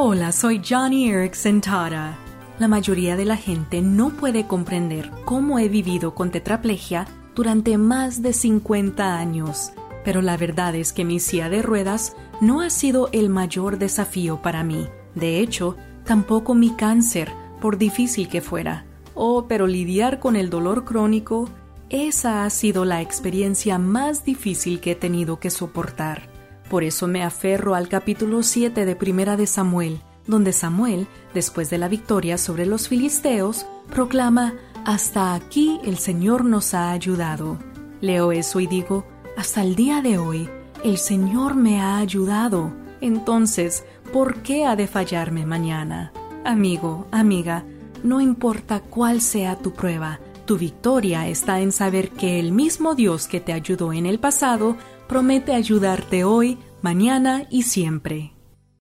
Hola, soy Johnny Erickson Tara. La mayoría de la gente no puede comprender cómo he vivido con tetraplegia durante más de 50 años, pero la verdad es que mi silla de ruedas no ha sido el mayor desafío para mí. De hecho, tampoco mi cáncer, por difícil que fuera. Oh, pero lidiar con el dolor crónico, esa ha sido la experiencia más difícil que he tenido que soportar. Por eso me aferro al capítulo 7 de Primera de Samuel, donde Samuel, después de la victoria sobre los filisteos, proclama, Hasta aquí el Señor nos ha ayudado. Leo eso y digo, hasta el día de hoy, el Señor me ha ayudado. Entonces, ¿por qué ha de fallarme mañana? Amigo, amiga, no importa cuál sea tu prueba, tu victoria está en saber que el mismo Dios que te ayudó en el pasado promete ayudarte hoy, mañana y siempre.